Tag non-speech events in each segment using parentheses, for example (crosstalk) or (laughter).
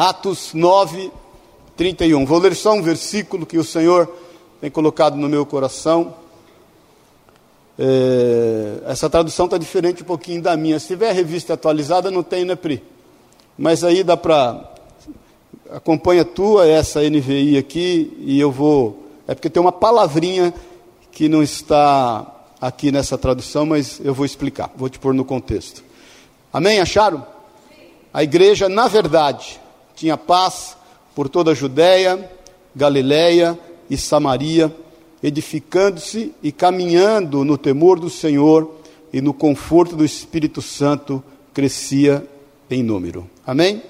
Atos 9, 31. Vou ler só um versículo que o Senhor tem colocado no meu coração. É, essa tradução está diferente um pouquinho da minha. Se tiver a revista atualizada, não tem, né, Pri? Mas aí dá para. Acompanha a tua, essa NVI aqui, e eu vou. É porque tem uma palavrinha que não está aqui nessa tradução, mas eu vou explicar, vou te pôr no contexto. Amém? Acharam? A igreja, na verdade, tinha paz por toda a Judéia, Galiléia e Samaria edificando-se e caminhando no temor do Senhor e no conforto do Espírito Santo, crescia em número. Amém?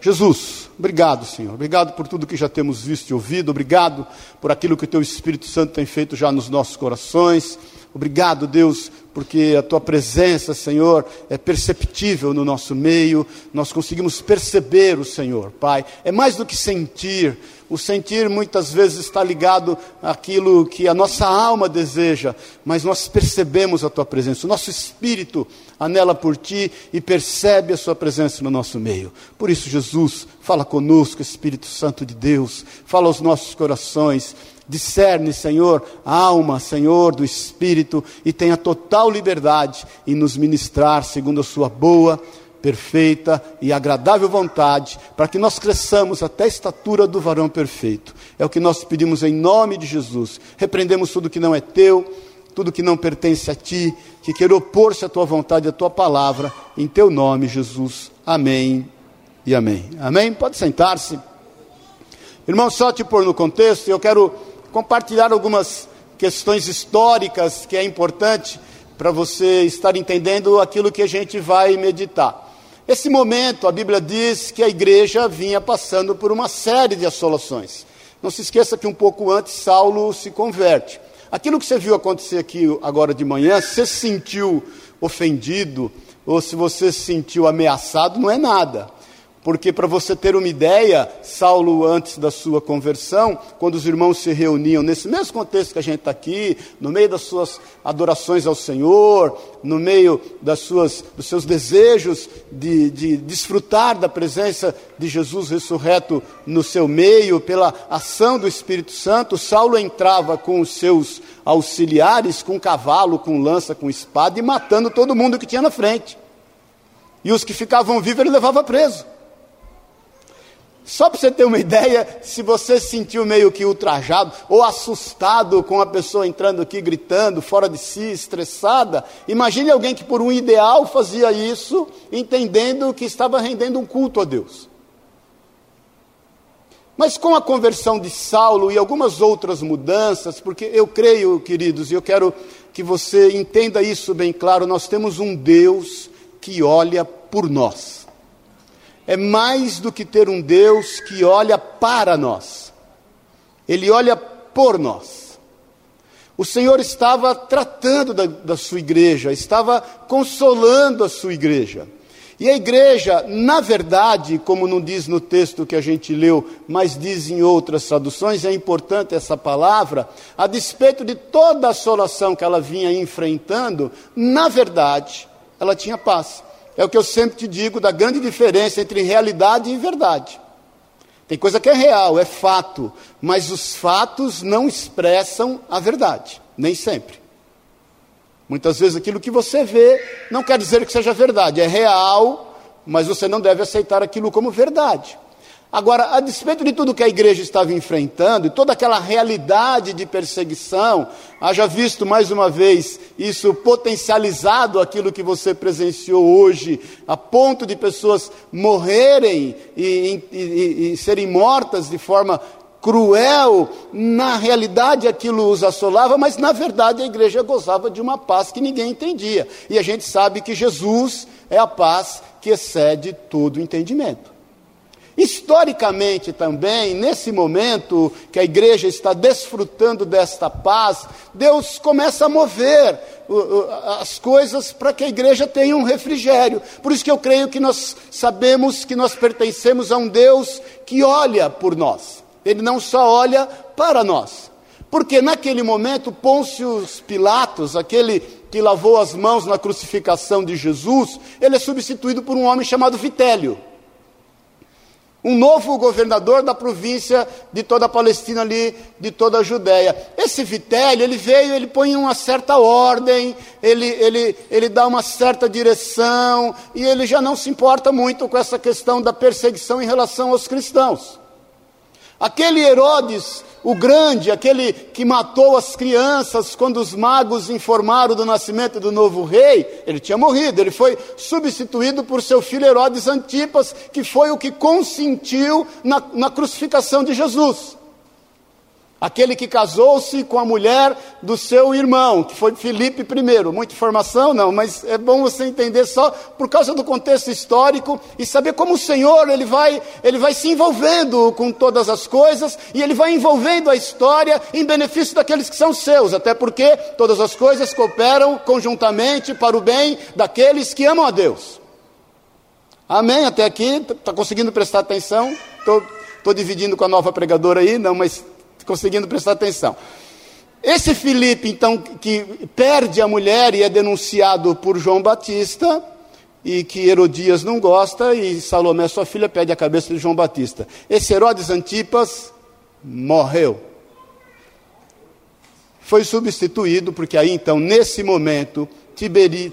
Jesus, obrigado, Senhor. Obrigado por tudo que já temos visto e ouvido. Obrigado por aquilo que o Teu Espírito Santo tem feito já nos nossos corações. Obrigado, Deus, porque a tua presença, Senhor, é perceptível no nosso meio, nós conseguimos perceber o Senhor, Pai. É mais do que sentir, o sentir muitas vezes está ligado àquilo que a nossa alma deseja, mas nós percebemos a tua presença, o nosso espírito anela por ti e percebe a sua presença no nosso meio. Por isso, Jesus, fala conosco, Espírito Santo de Deus, fala aos nossos corações Discerne, Senhor, a alma, Senhor, do Espírito e tenha total liberdade em nos ministrar segundo a Sua boa, perfeita e agradável vontade, para que nós cresçamos até a estatura do varão perfeito. É o que nós pedimos em nome de Jesus. Repreendemos tudo que não é teu, tudo que não pertence a ti, que quer opor-se à tua vontade e à tua palavra, em teu nome, Jesus. Amém e amém. Amém? Pode sentar-se. Irmão, só te pôr no contexto, eu quero compartilhar algumas questões históricas que é importante para você estar entendendo aquilo que a gente vai meditar. Esse momento, a Bíblia diz que a igreja vinha passando por uma série de assolações. Não se esqueça que um pouco antes Saulo se converte. Aquilo que você viu acontecer aqui agora de manhã, se sentiu ofendido ou se você se sentiu ameaçado, não é nada. Porque, para você ter uma ideia, Saulo, antes da sua conversão, quando os irmãos se reuniam, nesse mesmo contexto que a gente está aqui, no meio das suas adorações ao Senhor, no meio das suas, dos seus desejos de, de desfrutar da presença de Jesus ressurreto no seu meio, pela ação do Espírito Santo, Saulo entrava com os seus auxiliares, com cavalo, com lança, com espada, e matando todo mundo que tinha na frente. E os que ficavam vivos ele levava preso. Só para você ter uma ideia, se você se sentiu meio que ultrajado ou assustado com a pessoa entrando aqui gritando, fora de si, estressada, imagine alguém que por um ideal fazia isso, entendendo que estava rendendo um culto a Deus. Mas com a conversão de Saulo e algumas outras mudanças, porque eu creio, queridos, e eu quero que você entenda isso bem claro, nós temos um Deus que olha por nós é mais do que ter um Deus que olha para nós, Ele olha por nós. O Senhor estava tratando da, da sua igreja, estava consolando a sua igreja. E a igreja, na verdade, como não diz no texto que a gente leu, mas diz em outras traduções, é importante essa palavra, a despeito de toda a assolação que ela vinha enfrentando, na verdade, ela tinha paz. É o que eu sempre te digo da grande diferença entre realidade e verdade. Tem coisa que é real, é fato, mas os fatos não expressam a verdade, nem sempre. Muitas vezes aquilo que você vê não quer dizer que seja verdade, é real, mas você não deve aceitar aquilo como verdade. Agora, a despeito de tudo que a igreja estava enfrentando, e toda aquela realidade de perseguição, haja visto mais uma vez isso potencializado aquilo que você presenciou hoje, a ponto de pessoas morrerem e, e, e serem mortas de forma cruel, na realidade aquilo os assolava, mas na verdade a igreja gozava de uma paz que ninguém entendia. E a gente sabe que Jesus é a paz que excede todo entendimento. Historicamente também, nesse momento que a igreja está desfrutando desta paz, Deus começa a mover as coisas para que a igreja tenha um refrigério. Por isso que eu creio que nós sabemos que nós pertencemos a um Deus que olha por nós. Ele não só olha para nós. Porque naquele momento, Pôncio Pilatos, aquele que lavou as mãos na crucificação de Jesus, ele é substituído por um homem chamado Vitélio um novo governador da província de toda a Palestina ali, de toda a Judéia. Esse Vitélio, ele veio, ele põe uma certa ordem, ele, ele, ele dá uma certa direção, e ele já não se importa muito com essa questão da perseguição em relação aos cristãos. Aquele Herodes, o grande, aquele que matou as crianças quando os magos informaram do nascimento do novo rei, ele tinha morrido, ele foi substituído por seu filho Herodes Antipas, que foi o que consentiu na, na crucificação de Jesus. Aquele que casou-se com a mulher do seu irmão, que foi Filipe I. Muita informação, não, mas é bom você entender só por causa do contexto histórico e saber como o Senhor ele vai, ele vai se envolvendo com todas as coisas e ele vai envolvendo a história em benefício daqueles que são seus, até porque todas as coisas cooperam conjuntamente para o bem daqueles que amam a Deus. Amém? Até aqui, está conseguindo prestar atenção? Estou dividindo com a nova pregadora aí, não, mas conseguindo prestar atenção. Esse Filipe, então, que perde a mulher e é denunciado por João Batista, e que Herodias não gosta, e Salomé, sua filha, pede a cabeça de João Batista. Esse Herodes Antipas morreu. Foi substituído, porque aí então, nesse momento, Tiberi,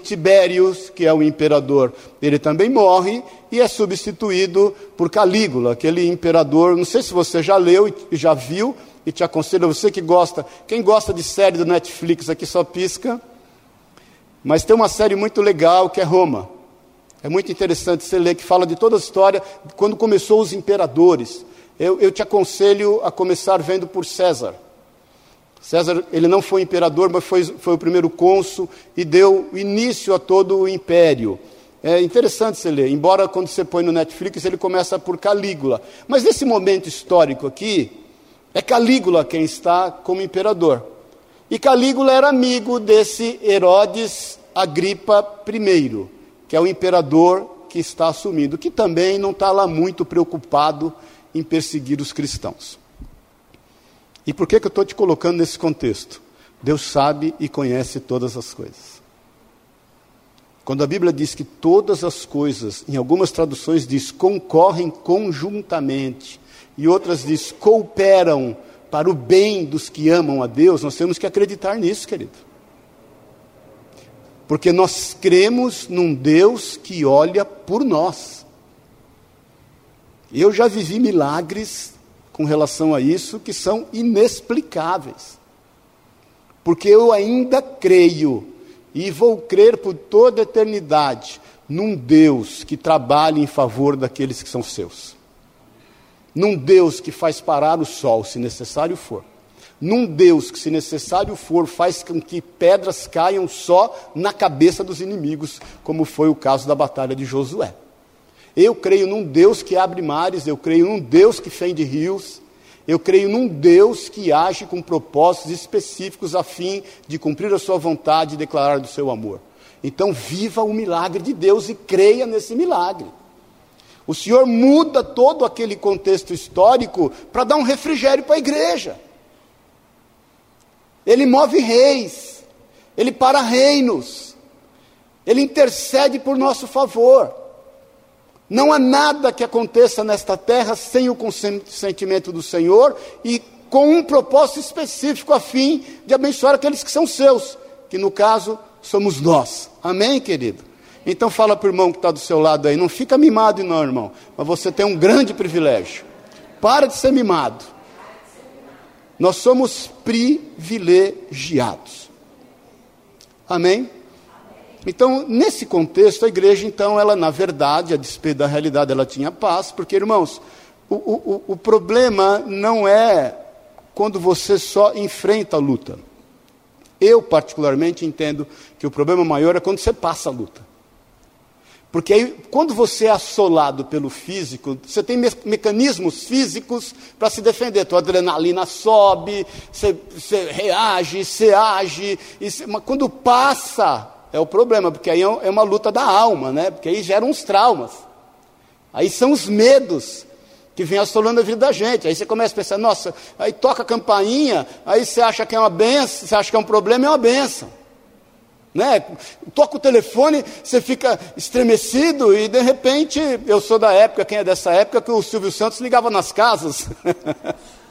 que é o imperador, ele também morre e é substituído por Calígula, aquele imperador, não sei se você já leu e já viu, e te aconselho, você que gosta, quem gosta de série do Netflix aqui só pisca, mas tem uma série muito legal que é Roma. É muito interessante você ler, que fala de toda a história, quando começou os imperadores. Eu, eu te aconselho a começar vendo por César. César, ele não foi imperador, mas foi, foi o primeiro cônsul e deu início a todo o império. É interessante você ler, embora quando você põe no Netflix ele começa por Calígula. Mas nesse momento histórico aqui, é Calígula quem está como imperador. E Calígula era amigo desse Herodes Agripa I, que é o imperador que está assumindo, que também não está lá muito preocupado em perseguir os cristãos. E por que, que eu estou te colocando nesse contexto? Deus sabe e conhece todas as coisas. Quando a Bíblia diz que todas as coisas, em algumas traduções diz concorrem conjuntamente e outras diz cooperam para o bem dos que amam a Deus, nós temos que acreditar nisso, querido. Porque nós cremos num Deus que olha por nós. Eu já vivi milagres com relação a isso que são inexplicáveis. Porque eu ainda creio e vou crer por toda a eternidade num Deus que trabalha em favor daqueles que são seus num Deus que faz parar o sol, se necessário for, num Deus que, se necessário for, faz com que pedras caiam só na cabeça dos inimigos, como foi o caso da batalha de Josué. Eu creio num Deus que abre mares, eu creio num Deus que fende rios, eu creio num Deus que age com propósitos específicos a fim de cumprir a sua vontade e declarar do seu amor. Então, viva o milagre de Deus e creia nesse milagre. O Senhor muda todo aquele contexto histórico para dar um refrigério para a igreja. Ele move reis, ele para reinos, ele intercede por nosso favor. Não há nada que aconteça nesta terra sem o consentimento do Senhor e com um propósito específico a fim de abençoar aqueles que são seus, que no caso somos nós. Amém, querido? Então fala para o irmão que está do seu lado aí, não fica mimado não, irmão, mas você tem um grande privilégio. Para de ser mimado. Nós somos privilegiados. Amém? Então, nesse contexto, a igreja, então, ela, na verdade, a despeito da realidade, ela tinha paz, porque, irmãos, o, o, o problema não é quando você só enfrenta a luta. Eu, particularmente, entendo que o problema maior é quando você passa a luta. Porque aí, quando você é assolado pelo físico, você tem me mecanismos físicos para se defender. Tua adrenalina sobe, você, reage, você age. Mas quando passa, é o problema, porque aí é, é uma luta da alma, né? Porque aí geram uns traumas. Aí são os medos que vêm assolando a vida da gente. Aí você começa a pensar, nossa, aí toca a campainha, aí você acha que é uma benção, você acha que é um problema, é uma benção. Né? Toca o telefone, você fica estremecido e de repente, eu sou da época, quem é dessa época, que o Silvio Santos ligava nas casas. (laughs)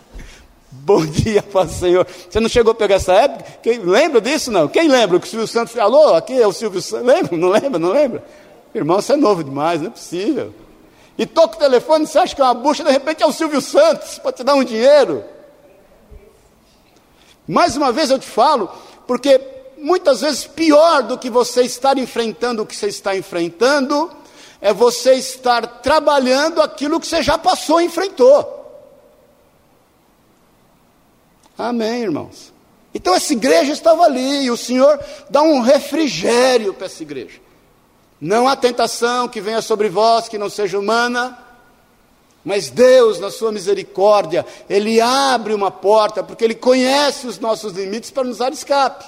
Bom (laughs) dia, Paz Senhor. Você não chegou a pegar essa época? Quem, lembra disso? Não. Quem lembra que o Silvio Santos falou? Aqui é o Silvio Santos. Lembra? Não lembra? Não lembra? Irmão, você é novo demais, não é possível. E toca o telefone, você acha que é uma bucha, de repente é o Silvio Santos, para te dar um dinheiro. Mais uma vez eu te falo, porque muitas vezes pior do que você estar enfrentando o que você está enfrentando, é você estar trabalhando aquilo que você já passou e enfrentou. Amém, irmãos. Então essa igreja estava ali e o Senhor dá um refrigério para essa igreja. Não há tentação que venha sobre vós que não seja humana, mas Deus, na sua misericórdia, Ele abre uma porta, porque Ele conhece os nossos limites para nos dar escape.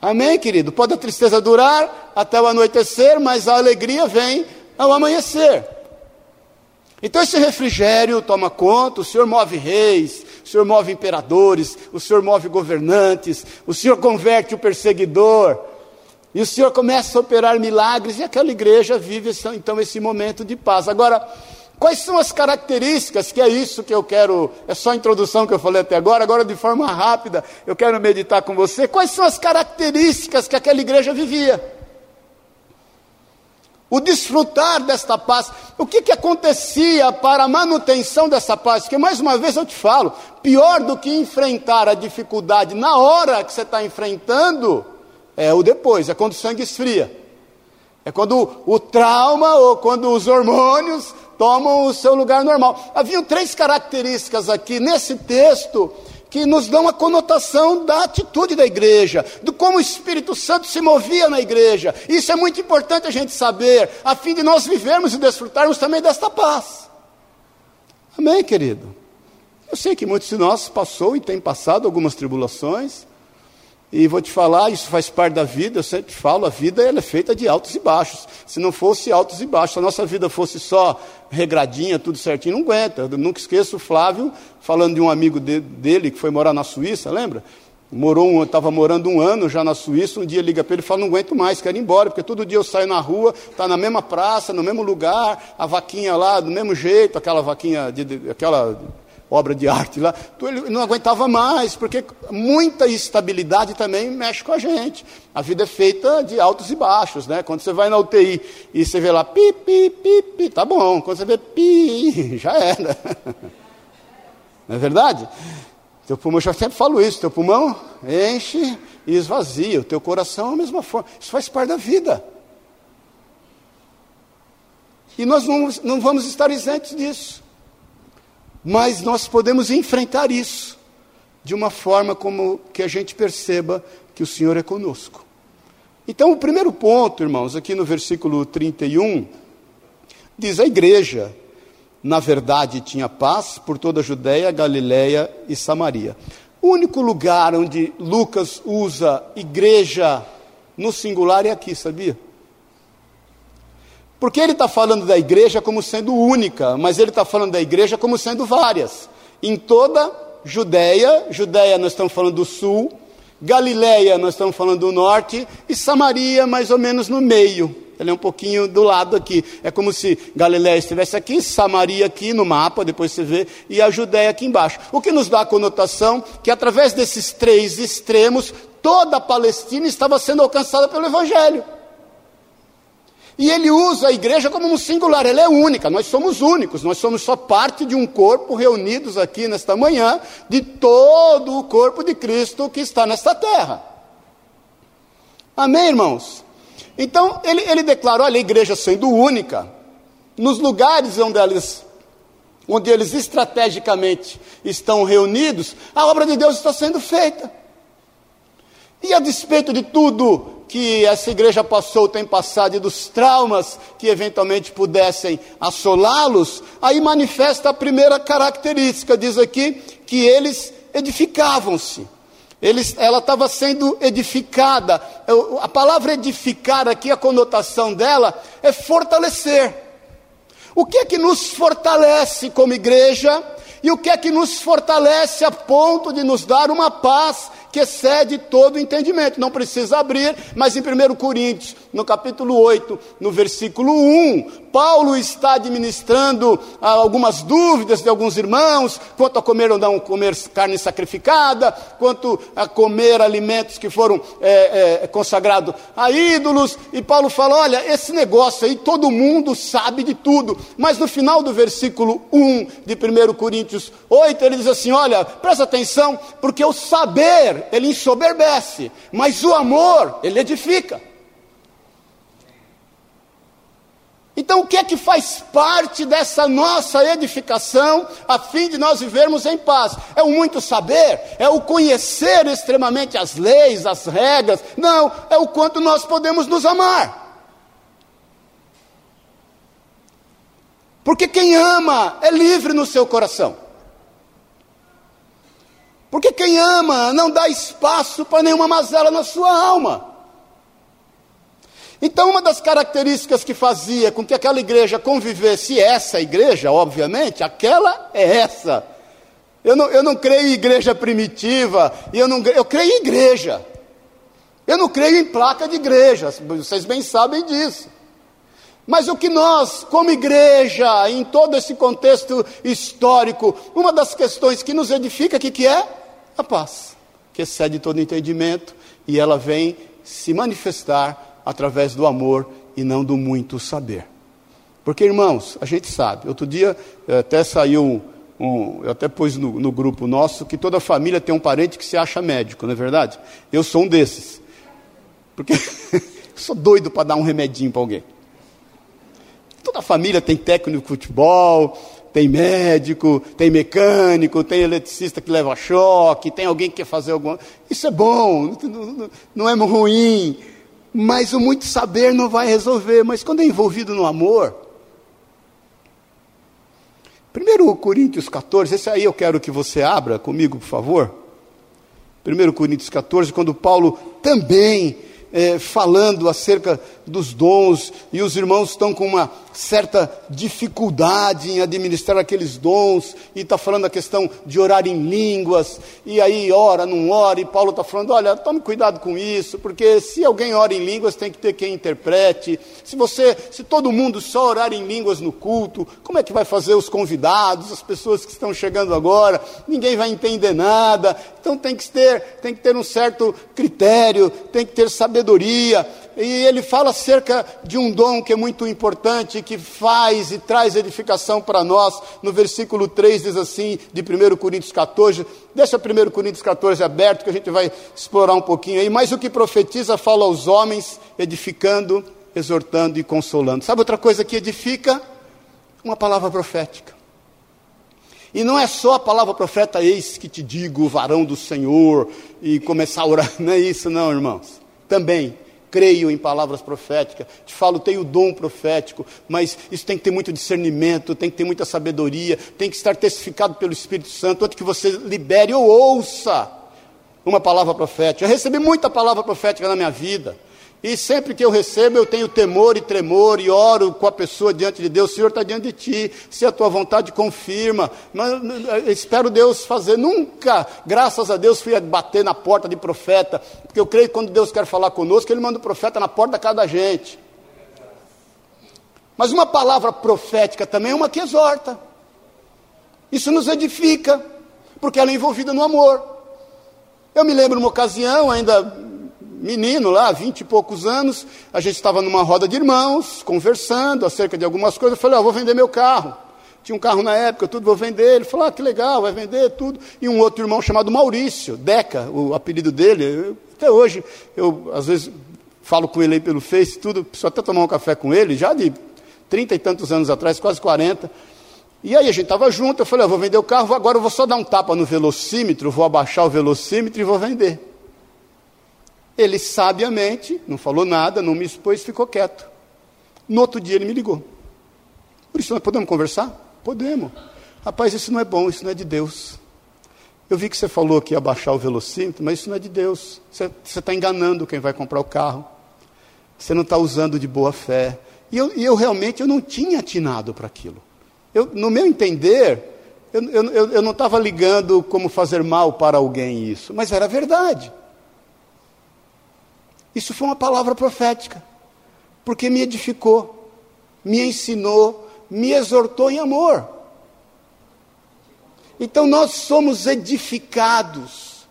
Amém, querido? Pode a tristeza durar até o anoitecer, mas a alegria vem ao amanhecer. Então esse refrigério toma conta, o Senhor move reis, o Senhor move imperadores, o Senhor move governantes, o Senhor converte o perseguidor, e o Senhor começa a operar milagres, e aquela igreja vive então esse momento de paz. Agora, Quais são as características, que é isso que eu quero, é só a introdução que eu falei até agora, agora de forma rápida, eu quero meditar com você. Quais são as características que aquela igreja vivia? O desfrutar desta paz. O que, que acontecia para a manutenção dessa paz? Porque, mais uma vez, eu te falo: pior do que enfrentar a dificuldade na hora que você está enfrentando, é o depois, é quando o sangue esfria. É quando o trauma ou quando os hormônios tomam o seu lugar normal. Havia três características aqui nesse texto que nos dão a conotação da atitude da igreja, do como o Espírito Santo se movia na igreja. Isso é muito importante a gente saber, a fim de nós vivermos e desfrutarmos também desta paz. Amém, querido? Eu sei que muitos de nós passou e têm passado algumas tribulações, e vou te falar, isso faz parte da vida, eu sempre falo, a vida ela é feita de altos e baixos. Se não fosse altos e baixos, se a nossa vida fosse só regradinha, tudo certinho, não aguenta. Eu nunca esqueço o Flávio falando de um amigo de, dele que foi morar na Suíça, lembra? Morou estava morando um ano já na Suíça, um dia liga para ele e fala, não aguento mais, quero ir embora, porque todo dia eu saio na rua, está na mesma praça, no mesmo lugar, a vaquinha lá, do mesmo jeito, aquela vaquinha, de, de, aquela obra de arte lá, ele não aguentava mais, porque muita instabilidade também mexe com a gente. A vida é feita de altos e baixos, né? Quando você vai na UTI e você vê lá pi, pi, pi, pi, tá bom. Quando você vê pi, (laughs) já era. Não é verdade? Teu pulmão, eu já sempre falo isso, teu pulmão enche e esvazia, o teu coração é a mesma forma. Isso faz parte da vida. E nós não, não vamos estar isentos disso. Mas nós podemos enfrentar isso de uma forma como que a gente perceba que o Senhor é conosco. Então, o primeiro ponto, irmãos, aqui no versículo 31, diz a igreja, na verdade, tinha paz por toda a Judéia, Galiléia e Samaria. O único lugar onde Lucas usa igreja no singular é aqui, sabia? Porque ele está falando da igreja como sendo única, mas ele está falando da igreja como sendo várias. Em toda Judéia, Judéia nós estamos falando do sul, Galiléia nós estamos falando do norte, e Samaria mais ou menos no meio. Ele é um pouquinho do lado aqui. É como se Galiléia estivesse aqui, Samaria aqui no mapa, depois você vê, e a Judéia aqui embaixo. O que nos dá a conotação que através desses três extremos, toda a Palestina estava sendo alcançada pelo Evangelho. E ele usa a igreja como um singular, ela é única, nós somos únicos, nós somos só parte de um corpo reunidos aqui nesta manhã, de todo o corpo de Cristo que está nesta terra. Amém, irmãos? Então, ele, ele declarou, olha, a igreja sendo única, nos lugares onde eles, onde eles estrategicamente estão reunidos, a obra de Deus está sendo feita. E a despeito de tudo que essa igreja passou, tem passado, e dos traumas que eventualmente pudessem assolá-los, aí manifesta a primeira característica, diz aqui, que eles edificavam-se. Eles, ela estava sendo edificada. A palavra edificar aqui, a conotação dela é fortalecer. O que é que nos fortalece como igreja? E o que é que nos fortalece a ponto de nos dar uma paz que excede todo entendimento. Não precisa abrir, mas em 1 Coríntios, no capítulo 8, no versículo 1, Paulo está administrando ah, algumas dúvidas de alguns irmãos quanto a comer ou não comer carne sacrificada, quanto a comer alimentos que foram é, é, consagrados a ídolos. E Paulo fala: olha, esse negócio aí todo mundo sabe de tudo. Mas no final do versículo 1 de 1 Coríntios 8, ele diz assim: olha, presta atenção, porque o saber ele ensoberbece, mas o amor ele edifica. Então, o que é que faz parte dessa nossa edificação, a fim de nós vivermos em paz? É o muito saber? É o conhecer extremamente as leis, as regras? Não, é o quanto nós podemos nos amar. Porque quem ama é livre no seu coração. Porque quem ama não dá espaço para nenhuma mazela na sua alma. Então, uma das características que fazia com que aquela igreja convivesse, essa igreja, obviamente, aquela é essa. Eu não, eu não creio em igreja primitiva, eu, não, eu creio em igreja. Eu não creio em placa de igreja, vocês bem sabem disso. Mas o que nós, como igreja, em todo esse contexto histórico, uma das questões que nos edifica, o que, que é? A paz, que excede todo entendimento, e ela vem se manifestar através do amor e não do muito saber. Porque, irmãos, a gente sabe, outro dia eh, até saiu um, eu até pus no, no, grupo nosso que toda família tem um parente que se acha médico, não é verdade? Eu sou um desses. Porque (laughs) sou doido para dar um remedinho para alguém. Toda família tem técnico de futebol, tem médico, tem mecânico, tem eletricista que leva choque, tem alguém que quer fazer alguma. Isso é bom, não é ruim mas o muito saber não vai resolver. Mas quando é envolvido no amor. 1 Coríntios 14, esse aí eu quero que você abra comigo, por favor. 1 Coríntios 14, quando Paulo também é, falando acerca dos dons, e os irmãos estão com uma certa dificuldade em administrar aqueles dons, e está falando a questão de orar em línguas, e aí ora, não ora, e Paulo está falando: olha, tome cuidado com isso, porque se alguém ora em línguas, tem que ter quem interprete. Se você, se todo mundo só orar em línguas no culto, como é que vai fazer os convidados, as pessoas que estão chegando agora? Ninguém vai entender nada. Então tem que ter, tem que ter um certo critério, tem que ter sabedoria e ele fala acerca de um dom que é muito importante, que faz e traz edificação para nós. No versículo 3 diz assim, de 1 Coríntios 14, deixa 1 Coríntios 14 aberto, que a gente vai explorar um pouquinho aí. Mas o que profetiza fala aos homens, edificando, exortando e consolando. Sabe outra coisa que edifica? Uma palavra profética. E não é só a palavra profeta, eis que te digo, varão do Senhor, e começar a orar. (laughs) Não é isso, não, irmãos. Também creio em palavras proféticas, te falo, tenho dom profético, mas isso tem que ter muito discernimento, tem que ter muita sabedoria, tem que estar testificado pelo Espírito Santo, antes que você libere ou ouça uma palavra profética. Eu recebi muita palavra profética na minha vida. E sempre que eu recebo, eu tenho temor e tremor e oro com a pessoa diante de Deus. O Senhor está diante de ti. Se a tua vontade confirma. Mas espero Deus fazer. Nunca, graças a Deus, fui bater na porta de profeta. Porque eu creio que quando Deus quer falar conosco, Ele manda o profeta na porta da cada gente. Mas uma palavra profética também é uma que exorta. Isso nos edifica. Porque ela é envolvida no amor. Eu me lembro uma ocasião, ainda menino lá, vinte e poucos anos, a gente estava numa roda de irmãos, conversando acerca de algumas coisas. Eu falei, ó, oh, vou vender meu carro. Tinha um carro na época, tudo, vou vender. Ele falou, ah, que legal, vai vender tudo. E um outro irmão chamado Maurício, Deca, o apelido dele. Eu, até hoje, eu às vezes falo com ele aí pelo Face, tudo, preciso até tomar um café com ele, já de trinta e tantos anos atrás, quase quarenta. E aí a gente estava junto, eu falei, eu vou vender o carro, agora eu vou só dar um tapa no velocímetro, vou abaixar o velocímetro e vou vender. Ele sabiamente, não falou nada, não me expôs, ficou quieto. No outro dia ele me ligou. Por isso nós podemos conversar? Podemos. Rapaz, isso não é bom, isso não é de Deus. Eu vi que você falou que ia baixar o velocímetro, mas isso não é de Deus. Você está enganando quem vai comprar o carro. Você não está usando de boa fé. E eu, eu realmente eu não tinha atinado para aquilo. Eu, no meu entender, Eu, eu, eu não estava ligando como fazer mal para alguém isso, mas era verdade. Isso foi uma palavra profética, porque me edificou, me ensinou, me exortou em amor. Então nós somos edificados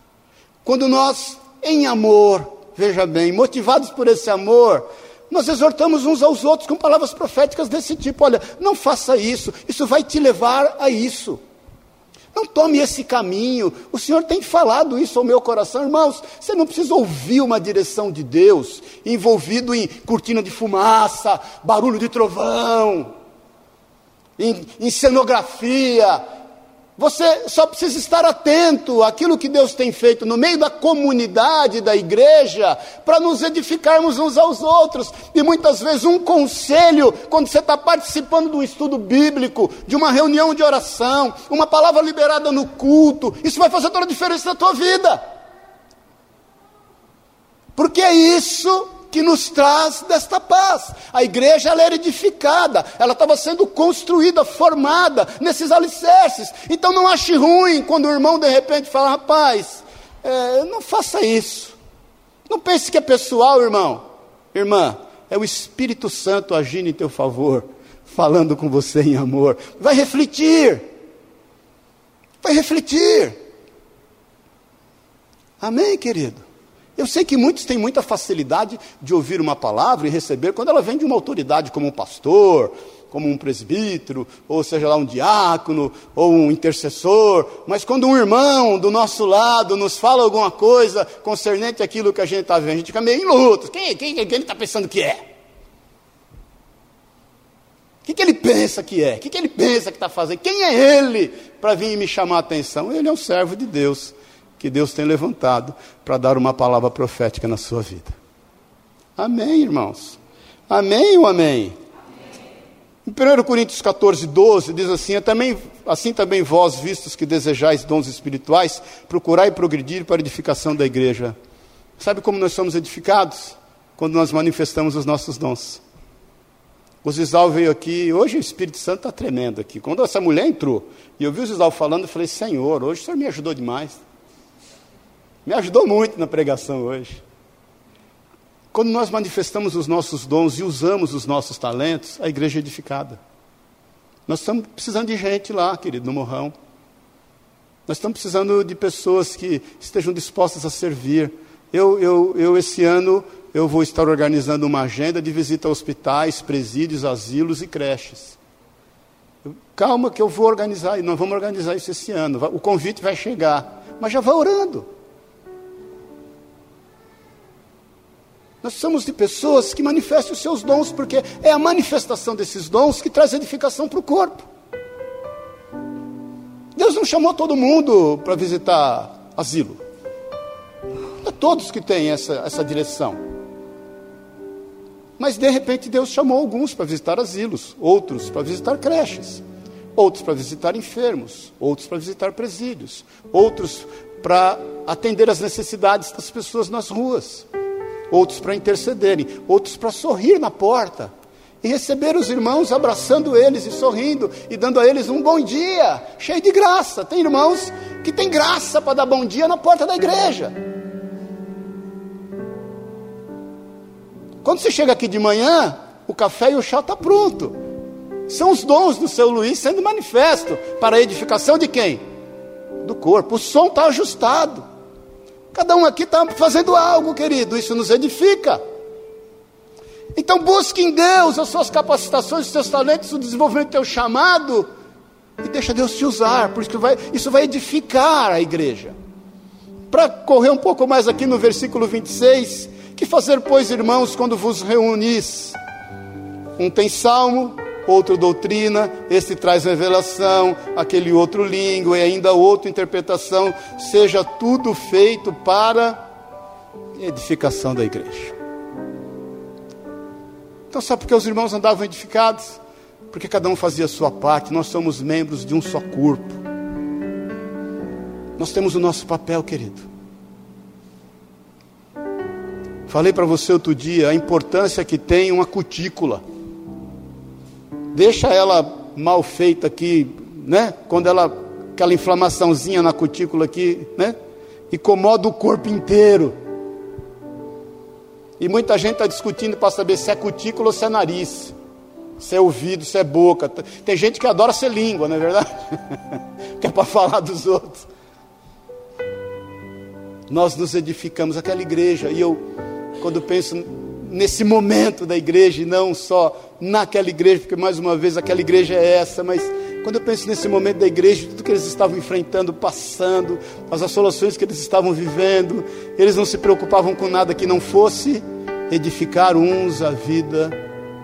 quando nós, em amor, veja bem, motivados por esse amor, nós exortamos uns aos outros com palavras proféticas desse tipo: olha, não faça isso, isso vai te levar a isso. Não tome esse caminho. O Senhor tem falado isso ao meu coração, irmãos. Você não precisa ouvir uma direção de Deus envolvido em cortina de fumaça, barulho de trovão, em, em cenografia, você só precisa estar atento àquilo que Deus tem feito no meio da comunidade, da igreja, para nos edificarmos uns aos outros. E muitas vezes um conselho, quando você está participando de um estudo bíblico, de uma reunião de oração, uma palavra liberada no culto, isso vai fazer toda a diferença na tua vida. Porque é isso que nos traz desta paz. A igreja era edificada, ela estava sendo construída, formada nesses alicerces. Então não ache ruim quando o irmão de repente fala: rapaz, é, não faça isso. Não pense que é pessoal, irmão. Irmã, é o Espírito Santo agindo em teu favor, falando com você em amor. Vai refletir. Vai refletir. Amém, querido? Eu sei que muitos têm muita facilidade de ouvir uma palavra e receber quando ela vem de uma autoridade como um pastor, como um presbítero, ou seja lá um diácono, ou um intercessor, mas quando um irmão do nosso lado nos fala alguma coisa concernente àquilo que a gente está vendo, a gente fica meio em luto. Quem, quem, quem ele está pensando que é? O que, que ele pensa que é? O que, que ele pensa que está fazendo? Quem é ele para vir me chamar a atenção? Ele é um servo de Deus que Deus tem levantado para dar uma palavra profética na sua vida. Amém, irmãos? Amém ou amém? Em 1 Coríntios 14, 12, diz assim: é também, assim também vós, vistos que desejais dons espirituais, procurai progredir para a edificação da igreja. Sabe como nós somos edificados? Quando nós manifestamos os nossos dons. O Zizal veio aqui, hoje o Espírito Santo está tremendo aqui. Quando essa mulher entrou e eu vi o Zizal falando, eu falei: Senhor, hoje o Senhor me ajudou demais. Me ajudou muito na pregação hoje. Quando nós manifestamos os nossos dons e usamos os nossos talentos, a igreja é edificada. Nós estamos precisando de gente lá, querido, no morrão. Nós estamos precisando de pessoas que estejam dispostas a servir. Eu, eu, eu esse ano, eu vou estar organizando uma agenda de visita a hospitais, presídios, asilos e creches. Calma que eu vou organizar, e nós vamos organizar isso esse ano. O convite vai chegar, mas já vá orando. Nós precisamos de pessoas que manifestem os seus dons, porque é a manifestação desses dons que traz edificação para o corpo. Deus não chamou todo mundo para visitar asilo. Não é todos que têm essa, essa direção. Mas de repente Deus chamou alguns para visitar asilos, outros para visitar creches, outros para visitar enfermos, outros para visitar presídios, outros para atender as necessidades das pessoas nas ruas outros para intercederem, outros para sorrir na porta e receber os irmãos abraçando eles e sorrindo e dando a eles um bom dia, cheio de graça. Tem irmãos que tem graça para dar bom dia na porta da igreja. Quando você chega aqui de manhã, o café e o chá estão tá pronto. São os dons do seu Luiz sendo manifesto para a edificação de quem? Do corpo. O som está ajustado. Cada um aqui está fazendo algo, querido, isso nos edifica. Então busque em Deus as suas capacitações, os seus talentos, o desenvolvimento do teu chamado, e deixa Deus te usar, porque vai, isso vai edificar a igreja. Para correr um pouco mais aqui no versículo 26, que fazer, pois, irmãos, quando vos reunis? Um tem salmo, outro doutrina, este traz revelação, aquele outro língua e ainda outra interpretação, seja tudo feito para edificação da igreja. Então, sabe por que os irmãos andavam edificados? Porque cada um fazia a sua parte, nós somos membros de um só corpo. Nós temos o nosso papel, querido. Falei para você outro dia a importância que tem uma cutícula deixa ela mal feita aqui, né? Quando ela aquela inflamaçãozinha na cutícula aqui, né? Incomoda o corpo inteiro. E muita gente está discutindo para saber se é cutícula ou se é nariz, se é ouvido, se é boca. Tem gente que adora ser língua, não é verdade? (laughs) que é para falar dos outros. Nós nos edificamos aquela igreja, e eu, quando penso nesse momento da igreja, e não só naquela igreja, porque mais uma vez aquela igreja é essa, mas quando eu penso nesse momento da igreja, tudo que eles estavam enfrentando, passando, as assolações que eles estavam vivendo, eles não se preocupavam com nada que não fosse edificar uns a vida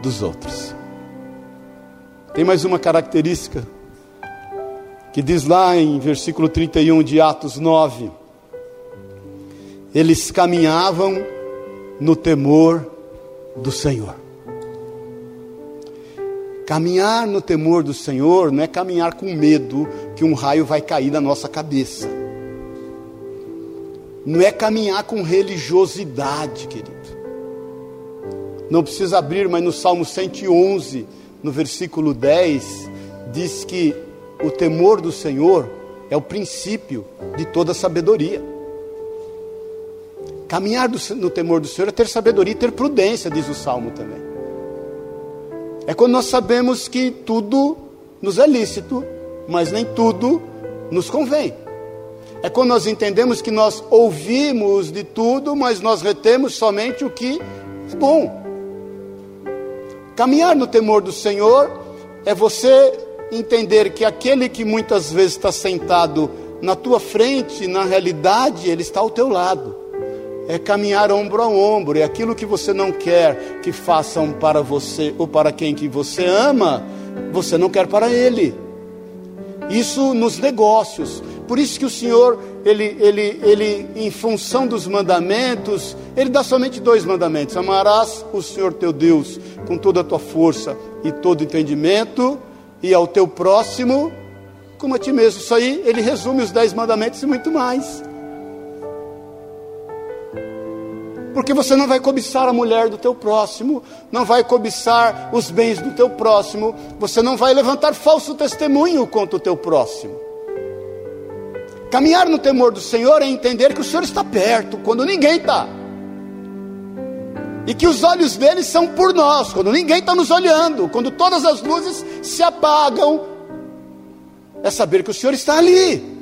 dos outros. Tem mais uma característica que diz lá em versículo 31 de Atos 9: eles caminhavam no temor do Senhor. Caminhar no temor do Senhor não é caminhar com medo que um raio vai cair na nossa cabeça. Não é caminhar com religiosidade, querido. Não precisa abrir, mas no Salmo 111, no versículo 10, diz que o temor do Senhor é o princípio de toda sabedoria. Caminhar no temor do Senhor é ter sabedoria e ter prudência, diz o Salmo também. É quando nós sabemos que tudo nos é lícito, mas nem tudo nos convém. É quando nós entendemos que nós ouvimos de tudo, mas nós retemos somente o que é bom. Caminhar no temor do Senhor é você entender que aquele que muitas vezes está sentado na tua frente, na realidade, ele está ao teu lado é caminhar ombro a ombro, é aquilo que você não quer que façam para você ou para quem que você ama, você não quer para ele. Isso nos negócios. Por isso que o Senhor, ele, ele, ele, em função dos mandamentos, ele dá somente dois mandamentos: amarás o Senhor teu Deus com toda a tua força e todo entendimento, e ao teu próximo como a ti mesmo. Isso aí, ele resume os dez mandamentos e muito mais. Porque você não vai cobiçar a mulher do teu próximo, não vai cobiçar os bens do teu próximo, você não vai levantar falso testemunho contra o teu próximo. Caminhar no temor do Senhor é entender que o Senhor está perto, quando ninguém está. E que os olhos dele são por nós, quando ninguém está nos olhando, quando todas as luzes se apagam. É saber que o Senhor está ali.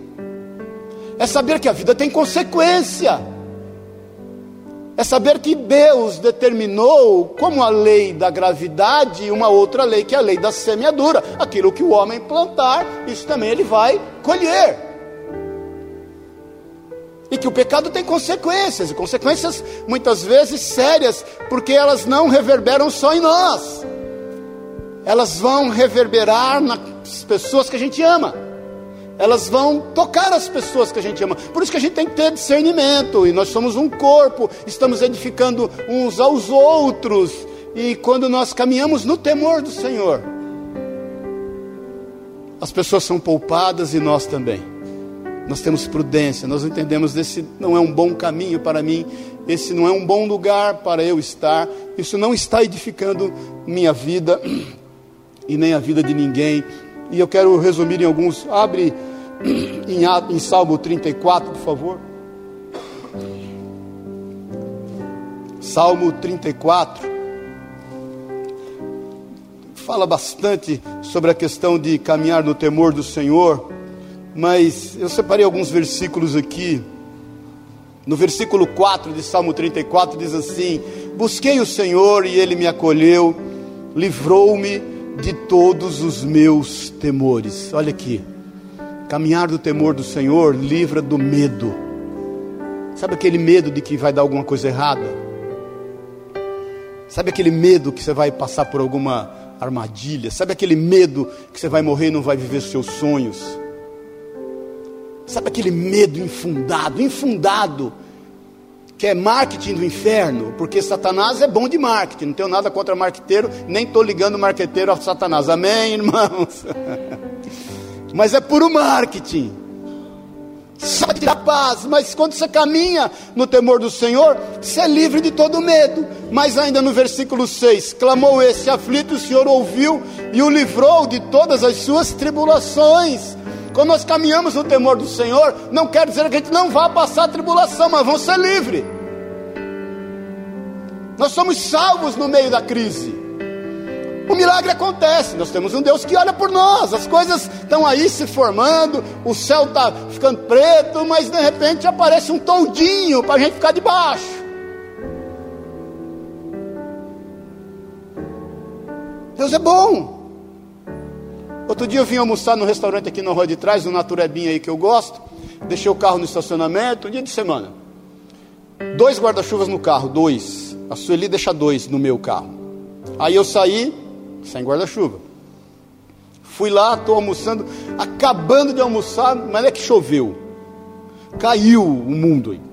É saber que a vida tem consequência é saber que Deus determinou, como a lei da gravidade, uma outra lei que é a lei da semeadura. Aquilo que o homem plantar, isso também ele vai colher. E que o pecado tem consequências, e consequências muitas vezes sérias, porque elas não reverberam só em nós, elas vão reverberar nas pessoas que a gente ama elas vão tocar as pessoas que a gente ama. Por isso que a gente tem que ter discernimento, e nós somos um corpo, estamos edificando uns aos outros, e quando nós caminhamos no temor do Senhor, as pessoas são poupadas e nós também. Nós temos prudência, nós entendemos esse não é um bom caminho para mim, esse não é um bom lugar para eu estar, isso não está edificando minha vida (clears throat) e nem a vida de ninguém. E eu quero resumir em alguns. Abre em, em Salmo 34, por favor. Salmo 34 fala bastante sobre a questão de caminhar no temor do Senhor, mas eu separei alguns versículos aqui. No versículo 4 de Salmo 34 diz assim: Busquei o Senhor e ele me acolheu, livrou-me de todos os meus temores. Olha aqui. Caminhar do temor do Senhor livra do medo. Sabe aquele medo de que vai dar alguma coisa errada? Sabe aquele medo que você vai passar por alguma armadilha? Sabe aquele medo que você vai morrer e não vai viver seus sonhos? Sabe aquele medo infundado, infundado, que é marketing do inferno, porque Satanás é bom de marketing, não tenho nada contra marqueteiro, nem estou ligando marqueteiro a Satanás, amém, irmãos? (laughs) mas é puro marketing. Te dá paz, mas quando você caminha no temor do Senhor, você é livre de todo medo. Mas ainda no versículo 6: clamou esse aflito, o Senhor ouviu e o livrou de todas as suas tribulações. Quando nós caminhamos no temor do Senhor, não quer dizer que a gente não vá passar tribulação, mas vamos ser livres. Nós somos salvos no meio da crise. O milagre acontece. Nós temos um Deus que olha por nós. As coisas estão aí se formando, o céu está ficando preto, mas de repente aparece um toldinho para a gente ficar debaixo. Deus é bom. Outro dia eu vim almoçar no restaurante aqui na rua de trás, no Naturebinha aí que eu gosto. Deixei o carro no estacionamento, dia de semana. Dois guarda-chuvas no carro, dois. A Sueli deixa dois no meu carro. Aí eu saí, sem guarda-chuva. Fui lá, estou almoçando, acabando de almoçar, mas é que choveu. Caiu o mundo aí.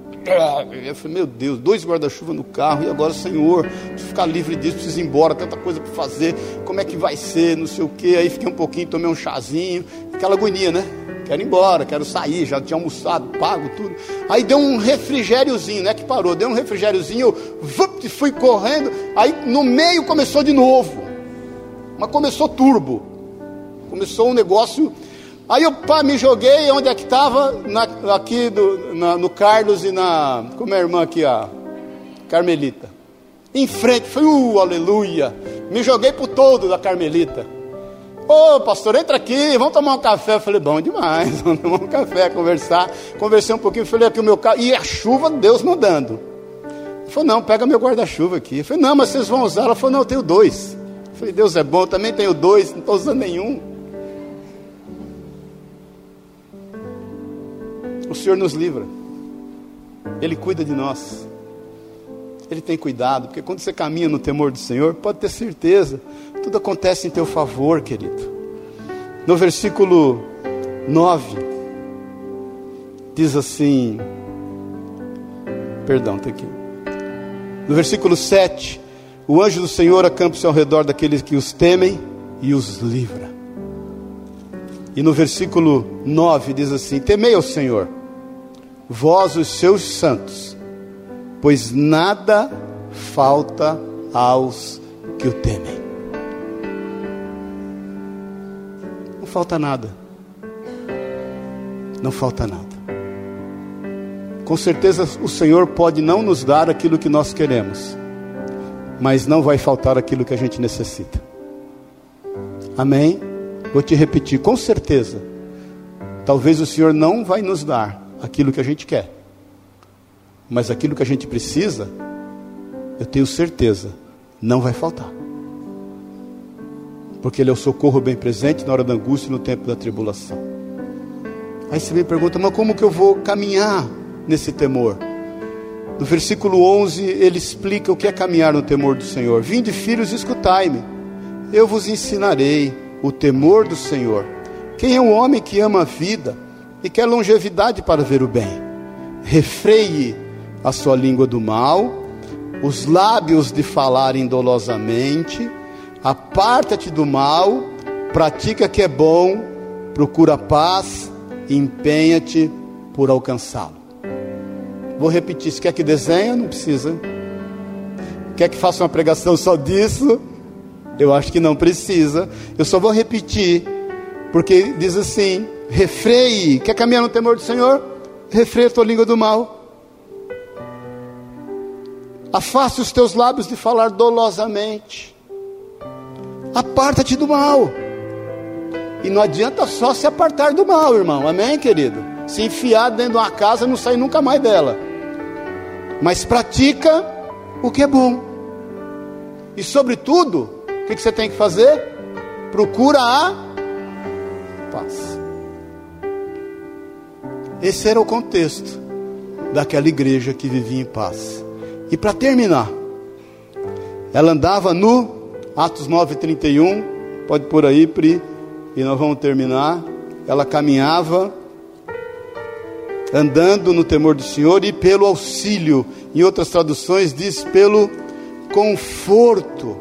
Eu falei, meu Deus, dois guarda-chuva no carro, e agora, Senhor, preciso ficar livre disso, preciso ir embora, tanta coisa para fazer, como é que vai ser, não sei o quê. Aí fiquei um pouquinho, tomei um chazinho, aquela agonia, né? Quero ir embora, quero sair, já tinha almoçado, pago tudo. Aí deu um refrigériozinho, né? Que parou, deu um refrigériozinho, eu fui correndo, aí no meio começou de novo. Mas começou turbo. Começou um negócio Aí eu pá, me joguei, onde é que estava? Aqui do, na, no Carlos e na. Como é a irmã aqui, a Carmelita. Em frente, foi, uh, aleluia. Me joguei pro todo da Carmelita. Ô oh, pastor, entra aqui, vamos tomar um café. Eu falei, bom demais, (laughs) vamos tomar um café, conversar. Conversei um pouquinho, falei aqui o meu carro. E a chuva, Deus mandando. Ele falou, não, pega meu guarda-chuva aqui. Eu falei, não, mas vocês vão usar. Ela falou, não, eu tenho dois. Eu falei, Deus é bom, eu também tenho dois, não estou usando nenhum. O Senhor nos livra. Ele cuida de nós. Ele tem cuidado, porque quando você caminha no temor do Senhor, pode ter certeza, tudo acontece em teu favor, querido. No versículo 9, diz assim: Perdão, está aqui. No versículo 7, o anjo do Senhor acampa-se ao redor daqueles que os temem e os livra. E no versículo 9 diz assim: Temei ao Senhor vós os seus santos, pois nada falta aos que o temem. Não falta nada. Não falta nada. Com certeza o Senhor pode não nos dar aquilo que nós queremos, mas não vai faltar aquilo que a gente necessita. Amém? Vou te repetir, com certeza. Talvez o Senhor não vai nos dar aquilo que a gente quer. Mas aquilo que a gente precisa, eu tenho certeza, não vai faltar. Porque Ele é o socorro bem presente na hora da angústia e no tempo da tribulação. Aí você me pergunta, mas como que eu vou caminhar nesse temor? No versículo 11, ele explica o que é caminhar no temor do Senhor. Vinde, filhos, escutai-me. Eu vos ensinarei o temor do Senhor. Quem é o homem que ama a vida? E quer longevidade para ver o bem. Refreie a sua língua do mal, os lábios de falar indolosamente, aparta-te do mal, pratica que é bom, procura paz, empenha-te por alcançá-lo. Vou repetir, se quer que desenhe, não precisa. Quer que faça uma pregação só disso? Eu acho que não precisa. Eu só vou repetir, porque diz assim: refreie. Quer caminhar no temor do Senhor? Refreie a tua língua do mal. Afaste os teus lábios de falar dolosamente. Aparta-te do mal. E não adianta só se apartar do mal, irmão. Amém, querido? Se enfiar dentro de uma casa, não sai nunca mais dela. Mas pratica o que é bom. E sobretudo, o que você tem que fazer? Procura a paz. Esse era o contexto daquela igreja que vivia em paz. E para terminar, ela andava no Atos 9:31, pode por aí, Pri, e nós vamos terminar. Ela caminhava andando no temor do Senhor e pelo auxílio, em outras traduções diz pelo conforto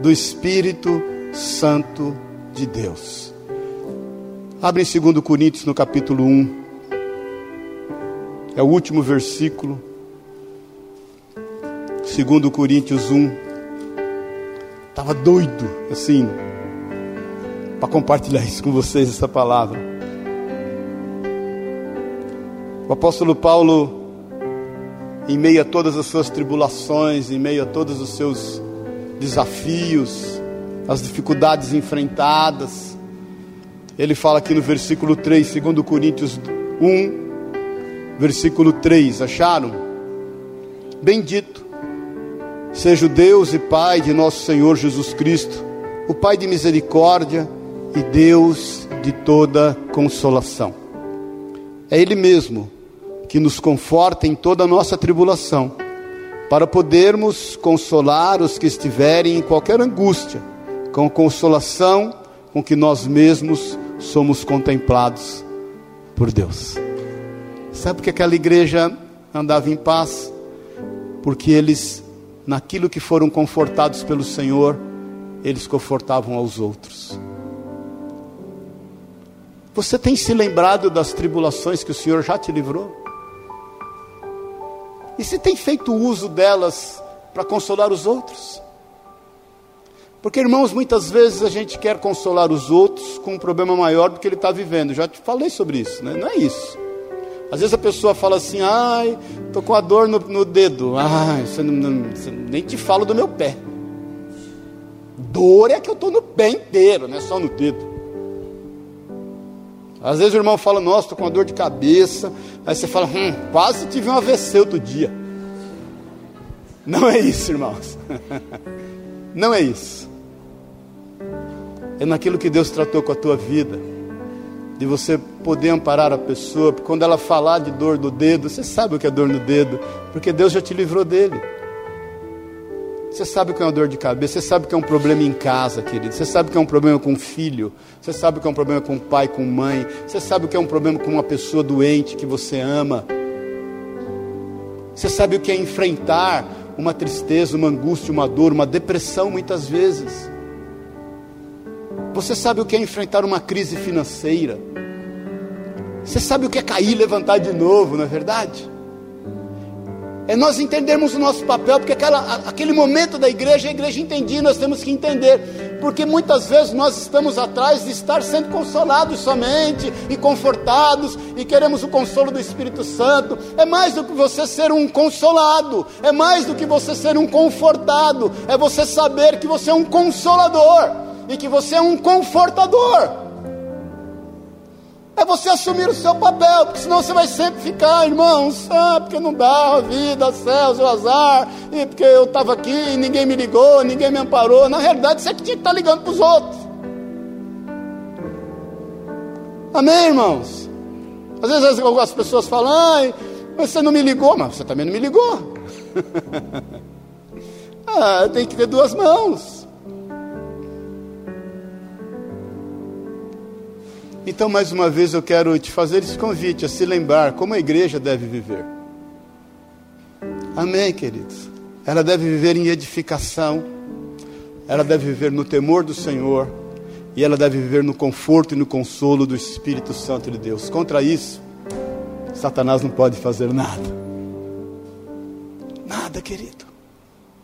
do Espírito Santo de Deus. Abre em 2 Coríntios no capítulo 1. É o último versículo. 2 Coríntios 1. Estava doido, assim, para compartilhar isso com vocês, essa palavra. O apóstolo Paulo, em meio a todas as suas tribulações, em meio a todos os seus desafios, as dificuldades enfrentadas, ele fala aqui no versículo 3, segundo Coríntios 1, versículo 3, acharam? Bendito seja o Deus e Pai de nosso Senhor Jesus Cristo, o Pai de misericórdia e Deus de toda consolação. É Ele mesmo que nos conforta em toda a nossa tribulação, para podermos consolar os que estiverem em qualquer angústia, com consolação com que nós mesmos somos contemplados por Deus. Sabe por que aquela igreja andava em paz? Porque eles, naquilo que foram confortados pelo Senhor, eles confortavam aos outros. Você tem se lembrado das tribulações que o Senhor já te livrou? E se tem feito uso delas para consolar os outros? Porque, irmãos, muitas vezes a gente quer consolar os outros com um problema maior do que ele está vivendo. Já te falei sobre isso, né? não é isso. Às vezes a pessoa fala assim, ai, estou com a dor no, no dedo. Ai, você, não, você nem te falo do meu pé. Dor é que eu estou no pé inteiro, não é só no dedo. Às vezes o irmão fala, nossa, estou com uma dor de cabeça. Aí você fala, hum, quase tive um AVC outro dia. Não é isso, irmãos. (laughs) Não é isso é naquilo que Deus tratou com a tua vida, de você poder amparar a pessoa, porque quando ela falar de dor do dedo, você sabe o que é dor no dedo, porque Deus já te livrou dele. Você sabe o que é uma dor de cabeça, você sabe o que é um problema em casa, querido. Você sabe o que é um problema com filho, você sabe o que é um problema com pai, com mãe, você sabe o que é um problema com uma pessoa doente que você ama. Você sabe o que é enfrentar uma tristeza, uma angústia, uma dor, uma depressão muitas vezes. Você sabe o que é enfrentar uma crise financeira. Você sabe o que é cair e levantar de novo, não é verdade? É nós entendermos o nosso papel, porque aquela, aquele momento da igreja, a igreja entendia, nós temos que entender, porque muitas vezes nós estamos atrás de estar sendo consolados somente e confortados, e queremos o consolo do Espírito Santo. É mais do que você ser um consolado, é mais do que você ser um confortado, é você saber que você é um consolador e que você é um confortador. É você assumir o seu papel, porque senão você vai sempre ficar, irmãos, ah, porque não dá, a vida, céus, o azar, e porque eu estava aqui e ninguém me ligou, ninguém me amparou. Na realidade, você é que tinha que estar tá ligando para os outros. Amém, irmãos? Às vezes algumas pessoas falam, ai, você não me ligou, mas você também não me ligou. (laughs) ah, tem que ter duas mãos. Então, mais uma vez, eu quero te fazer esse convite a se lembrar como a igreja deve viver. Amém, queridos? Ela deve viver em edificação, ela deve viver no temor do Senhor, e ela deve viver no conforto e no consolo do Espírito Santo de Deus. Contra isso, Satanás não pode fazer nada. Nada, querido.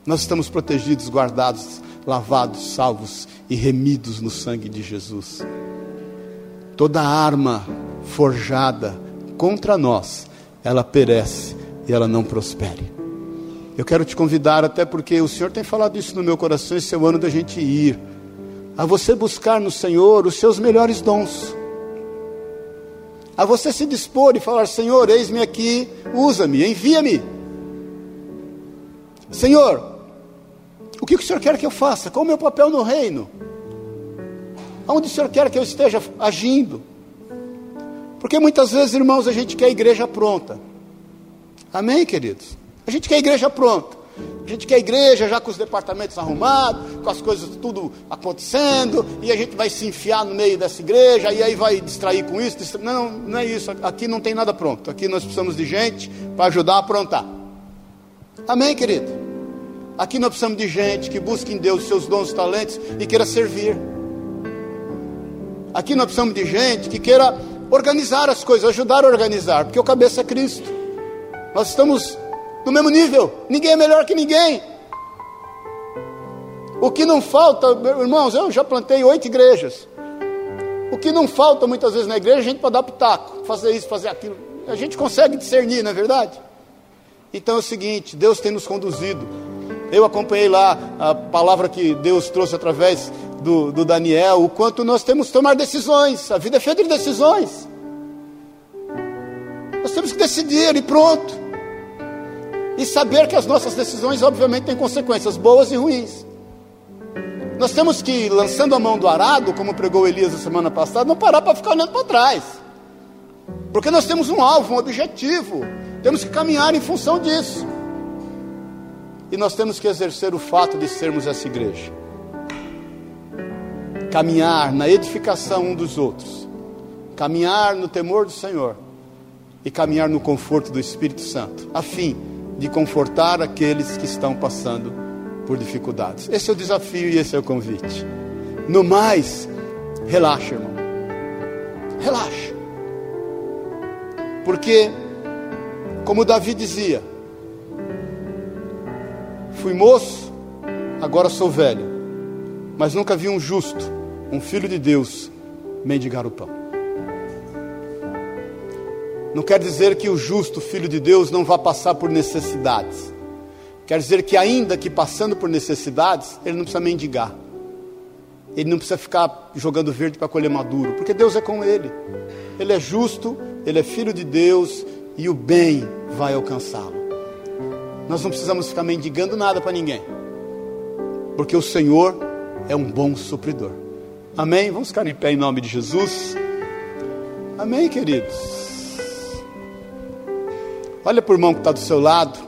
Nós estamos protegidos, guardados, lavados, salvos e remidos no sangue de Jesus toda arma forjada contra nós, ela perece e ela não prospere. Eu quero te convidar, até porque o Senhor tem falado isso no meu coração, esse é o ano da gente ir, a você buscar no Senhor os seus melhores dons, a você se dispor e falar: Senhor, eis-me aqui, usa-me, envia-me. Senhor, o que o Senhor quer que eu faça? Qual o meu papel no reino? Aonde o Senhor quer que eu esteja agindo? Porque muitas vezes, irmãos, a gente quer a igreja pronta. Amém, queridos? A gente quer a igreja pronta. A gente quer a igreja já com os departamentos arrumados, com as coisas tudo acontecendo, e a gente vai se enfiar no meio dessa igreja, e aí vai distrair com isso. Não, não é isso. Aqui não tem nada pronto. Aqui nós precisamos de gente para ajudar a aprontar. Amém, querido? Aqui nós precisamos de gente que busque em Deus os seus dons e talentos e queira servir. Aqui nós precisamos de gente que queira organizar as coisas, ajudar a organizar, porque o cabeça é Cristo. Nós estamos no mesmo nível, ninguém é melhor que ninguém. O que não falta, irmãos, eu já plantei oito igrejas. O que não falta muitas vezes na igreja, a gente para dar pitaco, fazer isso, fazer aquilo. A gente consegue discernir, não é verdade? Então é o seguinte: Deus tem nos conduzido. Eu acompanhei lá a palavra que Deus trouxe através do, do Daniel, o quanto nós temos que tomar decisões. A vida é feita de decisões. Nós temos que decidir e pronto. E saber que as nossas decisões, obviamente, têm consequências boas e ruins. Nós temos que, lançando a mão do arado, como pregou Elias a semana passada, não parar para ficar olhando para trás. Porque nós temos um alvo, um objetivo. Temos que caminhar em função disso. E nós temos que exercer o fato de sermos essa igreja. Caminhar na edificação um dos outros. Caminhar no temor do Senhor. E caminhar no conforto do Espírito Santo. A fim de confortar aqueles que estão passando por dificuldades. Esse é o desafio e esse é o convite. No mais, relaxa, irmão. Relaxa. Porque, como Davi dizia, fui moço, agora sou velho, mas nunca vi um justo, um filho de Deus, mendigar o pão. Não quer dizer que o justo filho de Deus não vá passar por necessidades. Quer dizer que, ainda que passando por necessidades, ele não precisa mendigar. Ele não precisa ficar jogando verde para colher maduro, porque Deus é com ele. Ele é justo, ele é filho de Deus e o bem vai alcançá-lo. Nós não precisamos ficar mendigando nada para ninguém, porque o Senhor é um bom supridor. Amém? Vamos ficar em pé em nome de Jesus. Amém, queridos. Olha para o irmão que está do seu lado.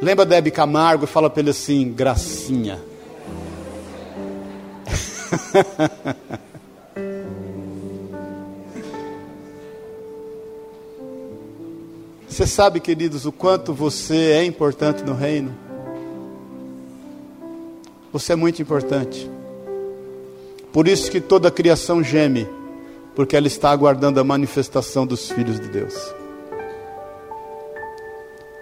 Lembra da Camargo e fala para ele assim: gracinha. (laughs) Você sabe, queridos, o quanto você é importante no reino? Você é muito importante. Por isso que toda a criação geme, porque ela está aguardando a manifestação dos filhos de Deus.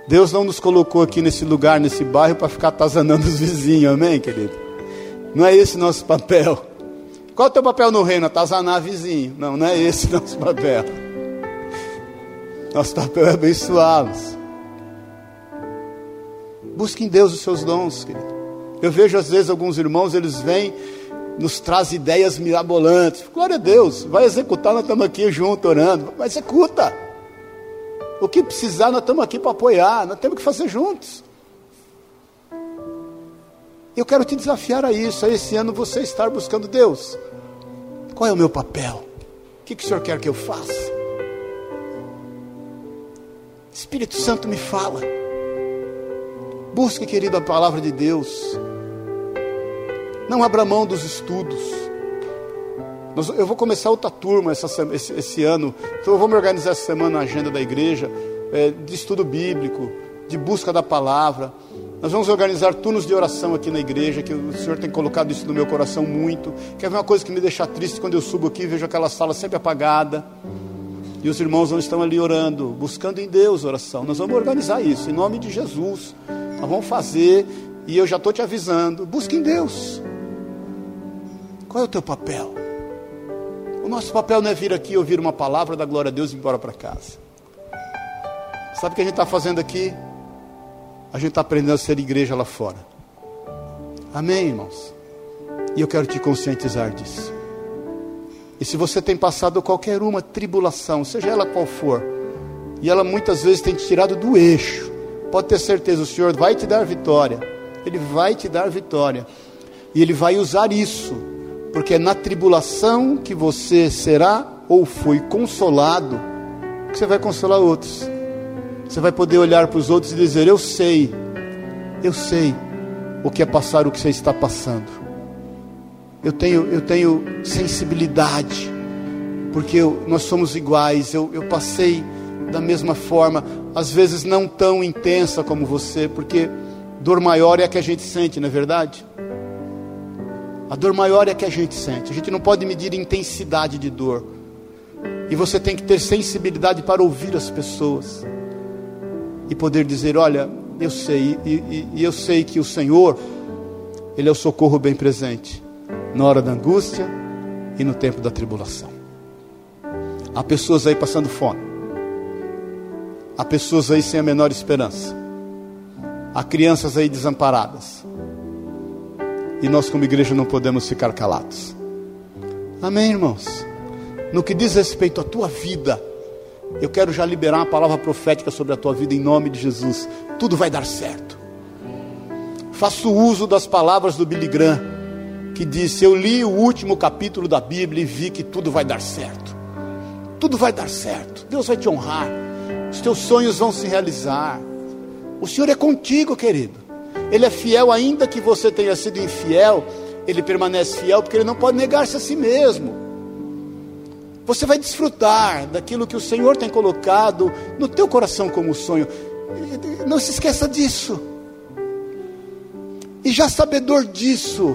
Deus não nos colocou aqui nesse lugar, nesse bairro, para ficar atazanando os vizinhos, amém, querido? Não é esse nosso papel. Qual é o teu papel no reino? Atazanar vizinho. Não, não é esse (laughs) nosso papel. Nosso papel é abençoá-los. Busque em Deus os seus dons, querido. Eu vejo às vezes alguns irmãos, eles vêm, nos traz ideias mirabolantes. Glória a Deus, vai executar, nós estamos aqui junto orando. Mas executa. O que precisar, nós estamos aqui para apoiar, nós temos que fazer juntos. Eu quero te desafiar a isso, a esse ano você estar buscando Deus. Qual é o meu papel? O que, que o Senhor quer que eu faça? Espírito Santo me fala. Busque, querido, a palavra de Deus. Não abra mão dos estudos. Eu vou começar outra turma essa, esse, esse, ano, então eu vou me organizar essa semana na agenda da igreja, é, de estudo bíblico, de busca da palavra. Nós vamos organizar turnos de oração aqui na igreja, que o Senhor tem colocado isso no meu coração muito. Quer ver uma coisa que me deixa triste quando eu subo aqui e vejo aquela sala sempre apagada. E os irmãos não estão ali orando, buscando em Deus oração. Nós vamos organizar isso, em nome de Jesus. Nós vamos fazer, e eu já estou te avisando: busque em Deus. Qual é o teu papel? nosso papel não é vir aqui ouvir uma palavra da glória a Deus e ir embora para casa. Sabe o que a gente está fazendo aqui? A gente está aprendendo a ser igreja lá fora. Amém, irmãos? E eu quero te conscientizar disso. E se você tem passado qualquer uma tribulação, seja ela qual for, e ela muitas vezes tem te tirado do eixo, pode ter certeza, o Senhor vai te dar vitória. Ele vai te dar vitória. E Ele vai usar isso porque é na tribulação que você será ou foi consolado, que você vai consolar outros. Você vai poder olhar para os outros e dizer: Eu sei, eu sei o que é passar o que você está passando. Eu tenho, eu tenho sensibilidade, porque eu, nós somos iguais. Eu, eu passei da mesma forma, às vezes não tão intensa como você, porque dor maior é a que a gente sente, não é verdade? A dor maior é a que a gente sente. A gente não pode medir intensidade de dor. E você tem que ter sensibilidade para ouvir as pessoas e poder dizer: Olha, eu sei, e, e, e eu sei que o Senhor, Ele é o socorro bem presente na hora da angústia e no tempo da tribulação. Há pessoas aí passando fome, Há pessoas aí sem a menor esperança. Há crianças aí desamparadas. E nós, como igreja, não podemos ficar calados. Amém, irmãos? No que diz respeito à tua vida, eu quero já liberar uma palavra profética sobre a tua vida em nome de Jesus. Tudo vai dar certo. Faço uso das palavras do Billy Graham, que disse: Eu li o último capítulo da Bíblia e vi que tudo vai dar certo. Tudo vai dar certo. Deus vai te honrar. Os teus sonhos vão se realizar. O Senhor é contigo, querido. Ele é fiel, ainda que você tenha sido infiel, ele permanece fiel porque ele não pode negar-se a si mesmo. Você vai desfrutar daquilo que o Senhor tem colocado no teu coração como sonho. Não se esqueça disso. E já sabedor disso,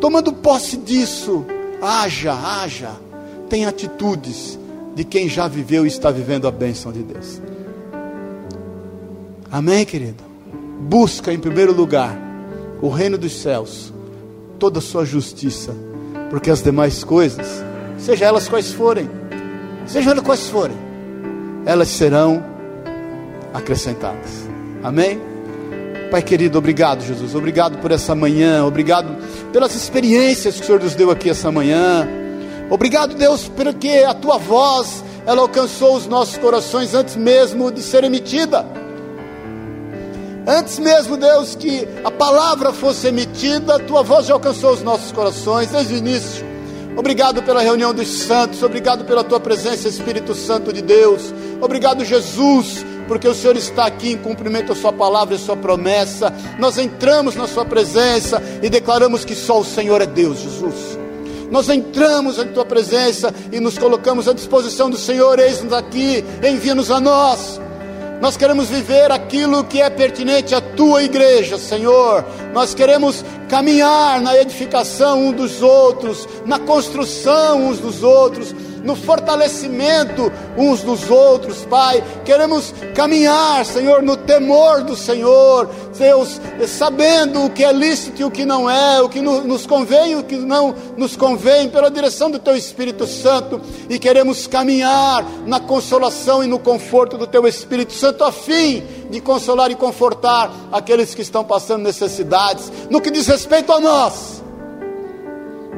tomando posse disso, haja, haja, tem atitudes de quem já viveu e está vivendo a bênção de Deus. Amém, querido? Busca em primeiro lugar o reino dos céus, toda a sua justiça, porque as demais coisas, seja elas quais forem, sejam elas quais forem, elas serão acrescentadas. Amém? Pai querido, obrigado, Jesus. Obrigado por essa manhã. Obrigado pelas experiências que o Senhor nos deu aqui essa manhã. Obrigado, Deus, porque a tua voz ela alcançou os nossos corações antes mesmo de ser emitida. Antes mesmo, Deus, que a palavra fosse emitida, a tua voz já alcançou os nossos corações desde o início. Obrigado pela reunião dos santos, obrigado pela tua presença, Espírito Santo de Deus. Obrigado, Jesus, porque o Senhor está aqui em cumprimento a Sua palavra e a Sua promessa. Nós entramos na Sua presença e declaramos que só o Senhor é Deus, Jesus. Nós entramos em Tua presença e nos colocamos à disposição do Senhor. Eis-nos aqui, envia-nos a nós. Nós queremos viver aquilo que é pertinente à tua igreja, Senhor. Nós queremos caminhar na edificação um dos outros, na construção uns dos outros, no fortalecimento uns dos outros, Pai. Queremos caminhar, Senhor, no temor do Senhor, Deus, sabendo o que é lícito e o que não é, o que nos convém e o que não nos convém, pela direção do Teu Espírito Santo, e queremos caminhar na consolação e no conforto do Teu Espírito Santo, a fim de consolar e confortar aqueles que estão passando necessidades, no que diz respeito a nós,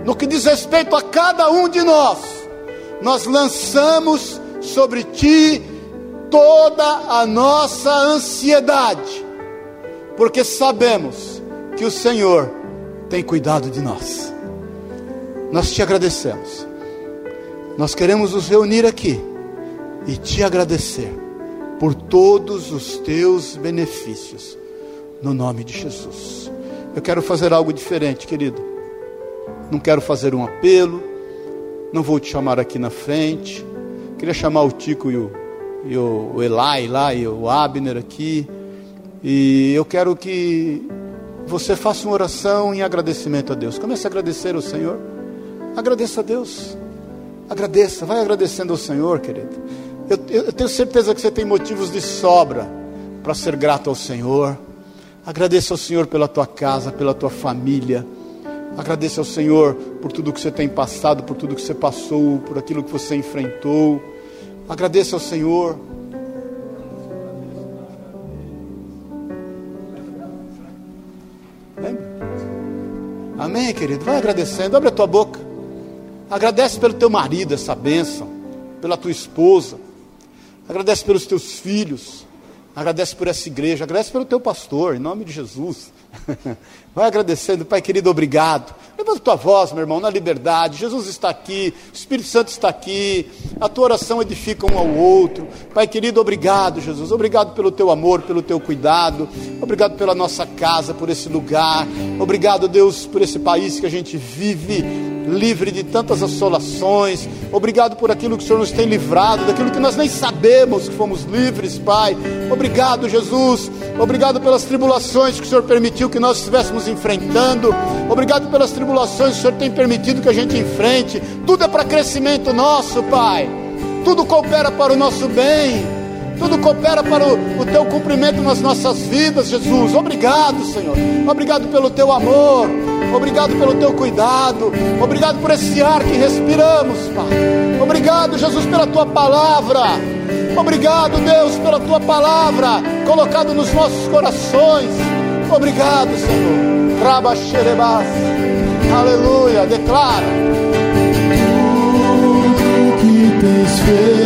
no que diz respeito a cada um de nós nós lançamos sobre ti toda a nossa ansiedade, porque sabemos que o Senhor tem cuidado de nós. Nós te agradecemos. Nós queremos nos reunir aqui e te agradecer por todos os teus benefícios, no nome de Jesus. Eu quero fazer algo diferente, querido. Não quero fazer um apelo, não vou te chamar aqui na frente. Queria chamar o Tico e o, e o, Elai lá e o Abner aqui. E eu quero que você faça uma oração em agradecimento a Deus. Comece a agradecer ao Senhor. Agradeça a Deus. Agradeça, vai agradecendo ao Senhor, querido. Eu, eu tenho certeza que você tem motivos de sobra para ser grato ao Senhor. Agradeça ao Senhor pela tua casa, pela tua família. Agradeça ao Senhor por tudo que você tem passado, por tudo que você passou, por aquilo que você enfrentou. Agradeça ao Senhor. Amém, querido? Vai agradecendo, abre a tua boca. Agradece pelo teu marido essa bênção, pela tua esposa. Agradece pelos teus filhos. Agradece por essa igreja. Agradece pelo teu pastor, em nome de Jesus. (laughs) Vai agradecendo, Pai querido, obrigado. Levanta tua voz, meu irmão, na liberdade. Jesus está aqui, o Espírito Santo está aqui. A tua oração edifica um ao outro. Pai querido, obrigado, Jesus. Obrigado pelo teu amor, pelo teu cuidado. Obrigado pela nossa casa, por esse lugar. Obrigado, Deus, por esse país que a gente vive livre de tantas assolações. Obrigado por aquilo que o Senhor nos tem livrado, daquilo que nós nem sabemos que fomos livres, Pai. Obrigado, Jesus. Obrigado pelas tribulações que o Senhor permitiu que nós estivéssemos enfrentando. Obrigado pelas tribulações que o Senhor tem permitido que a gente enfrente. Tudo é para crescimento nosso, Pai. Tudo coopera para o nosso bem. Tudo coopera para o, o, teu cumprimento nas nossas vidas, Jesus. Obrigado, Senhor. Obrigado pelo teu amor. Obrigado pelo teu cuidado. Obrigado por esse ar que respiramos, Pai. Obrigado, Jesus, pela tua palavra. Obrigado, Deus, pela tua palavra colocada nos nossos corações. Obrigado, Senhor. Raba xerebas. Aleluia. Declara. Tudo que tens feito.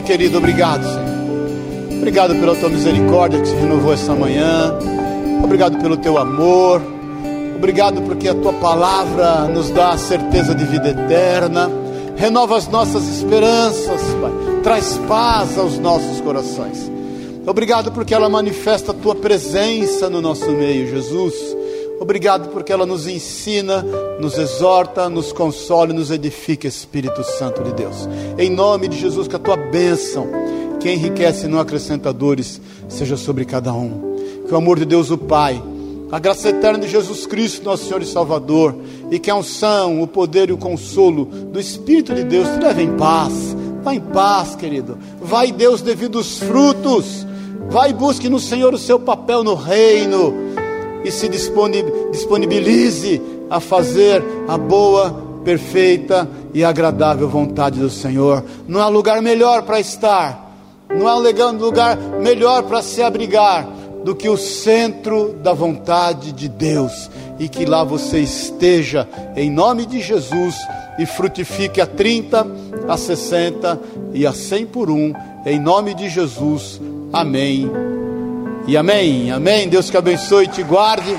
Querido, obrigado, Senhor. Obrigado pela tua misericórdia que se renovou essa manhã. Obrigado pelo teu amor. Obrigado porque a tua palavra nos dá a certeza de vida eterna. Renova as nossas esperanças, Pai. Traz paz aos nossos corações. Obrigado porque ela manifesta a tua presença no nosso meio, Jesus. Obrigado porque ela nos ensina, nos exorta, nos consola e nos edifica, Espírito Santo de Deus. Em nome de Jesus, que a tua bênção, que enriquece e não acrescenta dores, seja sobre cada um. Que o amor de Deus, o Pai, a graça eterna de Jesus Cristo, nosso Senhor e Salvador, e que a unção, o poder e o consolo do Espírito de Deus te leve em paz. Vá em paz, querido. Vai, Deus, devido os frutos. Vai e busque no Senhor o seu papel no reino e se disponibilize a fazer a boa, perfeita e agradável vontade do Senhor. Não há lugar melhor para estar, não há lugar melhor para se abrigar do que o centro da vontade de Deus. E que lá você esteja, em nome de Jesus, e frutifique a 30, a 60 e a 100 por um, em nome de Jesus. Amém e amém. Amém. Deus te abençoe e te guarde.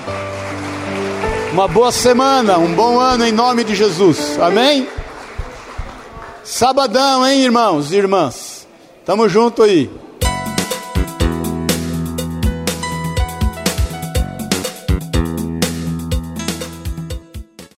Uma boa semana, um bom ano em nome de Jesus. Amém. Sabadão, hein, irmãos e irmãs? Tamo junto aí.